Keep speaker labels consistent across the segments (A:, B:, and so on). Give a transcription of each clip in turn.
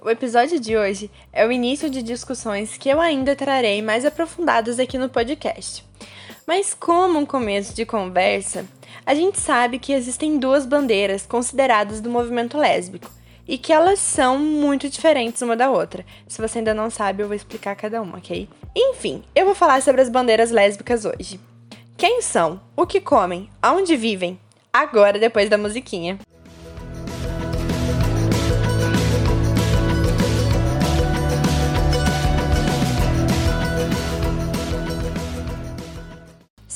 A: O episódio de hoje é o início de discussões que eu ainda trarei mais aprofundadas aqui no podcast. Mas, como um começo de conversa, a gente sabe que existem duas bandeiras consideradas do movimento lésbico e que elas são muito diferentes uma da outra. Se você ainda não sabe, eu vou explicar cada uma, ok? Enfim, eu vou falar sobre as bandeiras lésbicas hoje. Quem são? O que comem? Aonde vivem? Agora, depois da musiquinha.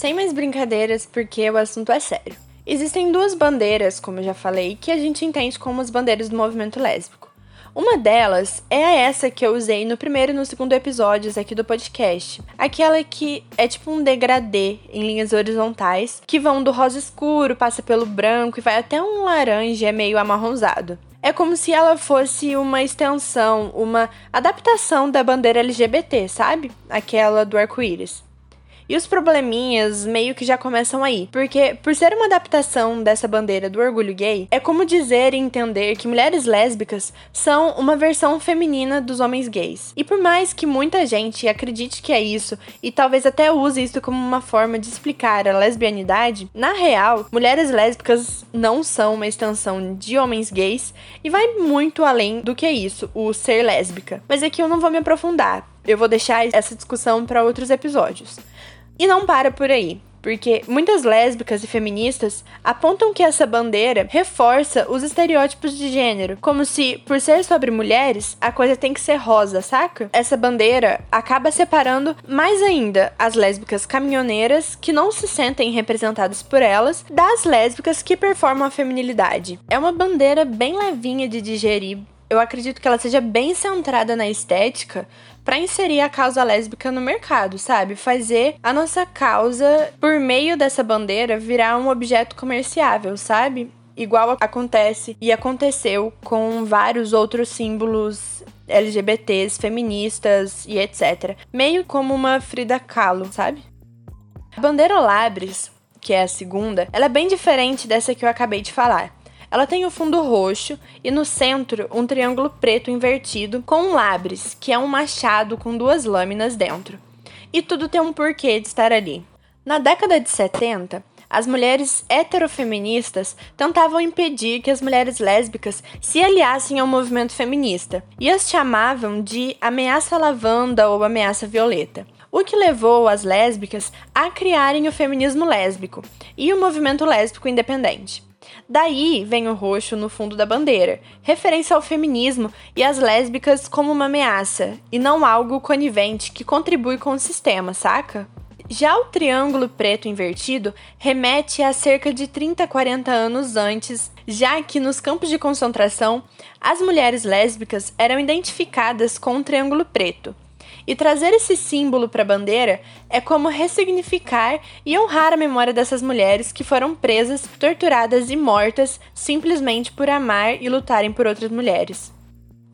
A: Sem mais brincadeiras, porque o assunto é sério. Existem duas bandeiras, como eu já falei, que a gente entende como as bandeiras do movimento lésbico. Uma delas é essa que eu usei no primeiro e no segundo episódios aqui do podcast. Aquela que é tipo um degradê em linhas horizontais, que vão do rosa escuro, passa pelo branco e vai até um laranja meio amarronzado. É como se ela fosse uma extensão, uma adaptação da bandeira LGBT, sabe? Aquela do arco-íris. E os probleminhas meio que já começam aí, porque por ser uma adaptação dessa bandeira do orgulho gay, é como dizer e entender que mulheres lésbicas são uma versão feminina dos homens gays. E por mais que muita gente acredite que é isso e talvez até use isso como uma forma de explicar a lesbianidade, na real, mulheres lésbicas não são uma extensão de homens gays e vai muito além do que isso, o ser lésbica. Mas aqui eu não vou me aprofundar. Eu vou deixar essa discussão para outros episódios. E não para por aí. Porque muitas lésbicas e feministas apontam que essa bandeira reforça os estereótipos de gênero, como se, por ser sobre mulheres, a coisa tem que ser rosa, saca? Essa bandeira acaba separando mais ainda as lésbicas caminhoneiras, que não se sentem representadas por elas, das lésbicas que performam a feminilidade. É uma bandeira bem levinha de digerir. Eu acredito que ela seja bem centrada na estética, para inserir a causa lésbica no mercado, sabe? Fazer a nossa causa, por meio dessa bandeira, virar um objeto comerciável, sabe? Igual acontece e aconteceu com vários outros símbolos LGBTs, feministas e etc. Meio como uma Frida Kahlo, sabe? A bandeira Labres, que é a segunda, ela é bem diferente dessa que eu acabei de falar. Ela tem o fundo roxo e no centro um triângulo preto invertido com um labres, que é um machado com duas lâminas dentro. E tudo tem um porquê de estar ali. Na década de 70, as mulheres heterofeministas tentavam impedir que as mulheres lésbicas se aliassem ao movimento feminista e as chamavam de ameaça lavanda ou ameaça violeta, o que levou as lésbicas a criarem o feminismo lésbico e o movimento lésbico independente. Daí vem o roxo no fundo da bandeira, referência ao feminismo e às lésbicas como uma ameaça, e não algo conivente que contribui com o sistema, saca? Já o triângulo preto invertido remete a cerca de 30 a 40 anos antes, já que nos campos de concentração as mulheres lésbicas eram identificadas com um triângulo preto. E trazer esse símbolo para a bandeira é como ressignificar e honrar a memória dessas mulheres que foram presas, torturadas e mortas simplesmente por amar e lutarem por outras mulheres.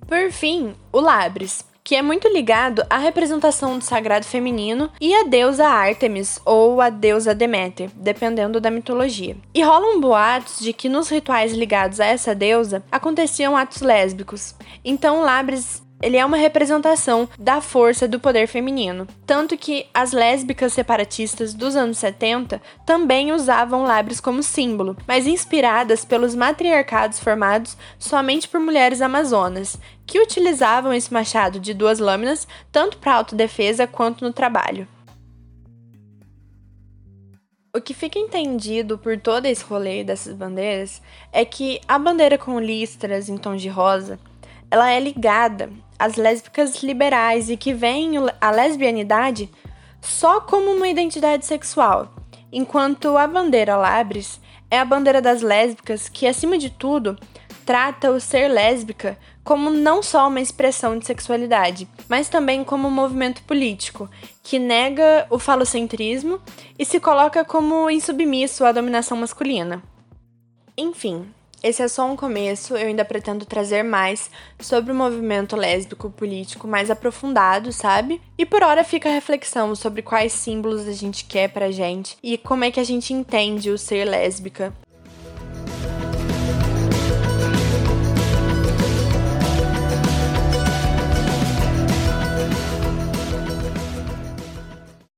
A: Por fim, o Labres, que é muito ligado à representação do sagrado feminino e à deusa Artemis ou à deusa Deméter, dependendo da mitologia. E rolam boatos de que nos rituais ligados a essa deusa aconteciam atos lésbicos. Então, Labres ele é uma representação da força do poder feminino. Tanto que as lésbicas separatistas dos anos 70 também usavam labres como símbolo, mas inspiradas pelos matriarcados formados somente por mulheres amazonas, que utilizavam esse machado de duas lâminas tanto para autodefesa quanto no trabalho. O que fica entendido por todo esse rolê dessas bandeiras é que a bandeira com listras em tons de rosa ela é ligada às lésbicas liberais e que veem a lesbianidade só como uma identidade sexual, enquanto a bandeira Labres é a bandeira das lésbicas que, acima de tudo, trata o ser lésbica como não só uma expressão de sexualidade, mas também como um movimento político que nega o falocentrismo e se coloca como insubmisso à dominação masculina. Enfim, esse é só um começo, eu ainda pretendo trazer mais sobre o movimento lésbico político mais aprofundado, sabe? E por hora fica a reflexão sobre quais símbolos a gente quer pra gente e como é que a gente entende o ser lésbica